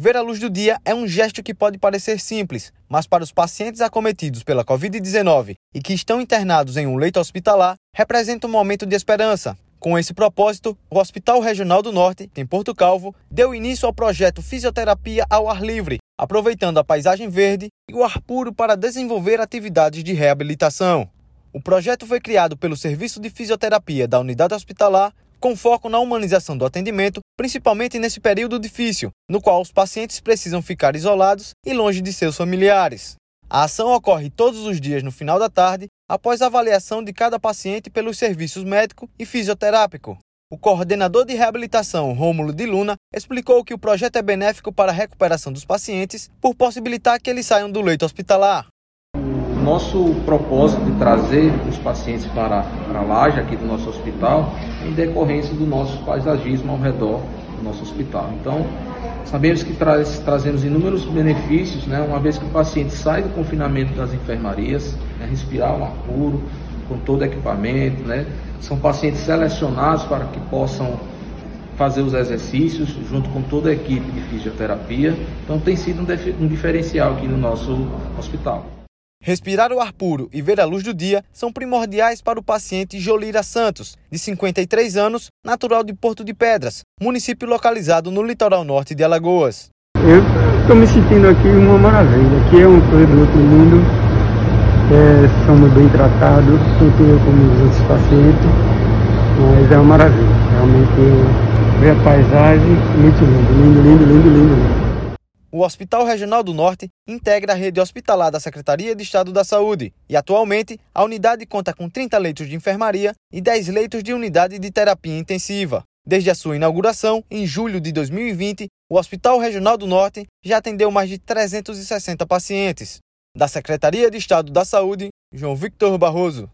Ver a luz do dia é um gesto que pode parecer simples, mas para os pacientes acometidos pela Covid-19 e que estão internados em um leito hospitalar, representa um momento de esperança. Com esse propósito, o Hospital Regional do Norte, em Porto Calvo, deu início ao projeto Fisioterapia ao Ar Livre, aproveitando a paisagem verde e o ar puro para desenvolver atividades de reabilitação. O projeto foi criado pelo Serviço de Fisioterapia da Unidade Hospitalar com foco na humanização do atendimento, principalmente nesse período difícil, no qual os pacientes precisam ficar isolados e longe de seus familiares. A ação ocorre todos os dias no final da tarde, após avaliação de cada paciente pelos serviços médico e fisioterápico. O coordenador de reabilitação, Rômulo de Luna, explicou que o projeto é benéfico para a recuperação dos pacientes por possibilitar que eles saiam do leito hospitalar nosso propósito de trazer os pacientes para, para a laje aqui do nosso hospital em decorrência do nosso paisagismo ao redor do nosso hospital. Então, sabemos que traz, trazemos inúmeros benefícios, né, uma vez que o paciente sai do confinamento das enfermarias, né, respirar um ar puro, com todo equipamento, né, são pacientes selecionados para que possam fazer os exercícios junto com toda a equipe de fisioterapia. Então tem sido um, um diferencial aqui no nosso hospital. Respirar o ar puro e ver a luz do dia são primordiais para o paciente Jolira Santos, de 53 anos, natural de Porto de Pedras, município localizado no litoral norte de Alagoas. Eu estou me sentindo aqui uma maravilha. Aqui é um produto lindo, é, somos bem tratados, tanto eu como os outros pacientes, mas é uma maravilha. Realmente ver a paisagem, muito lindo, lindo, lindo, lindo, lindo. lindo. O Hospital Regional do Norte integra a rede hospitalar da Secretaria de Estado da Saúde e, atualmente, a unidade conta com 30 leitos de enfermaria e 10 leitos de unidade de terapia intensiva. Desde a sua inauguração, em julho de 2020, o Hospital Regional do Norte já atendeu mais de 360 pacientes. Da Secretaria de Estado da Saúde, João Victor Barroso.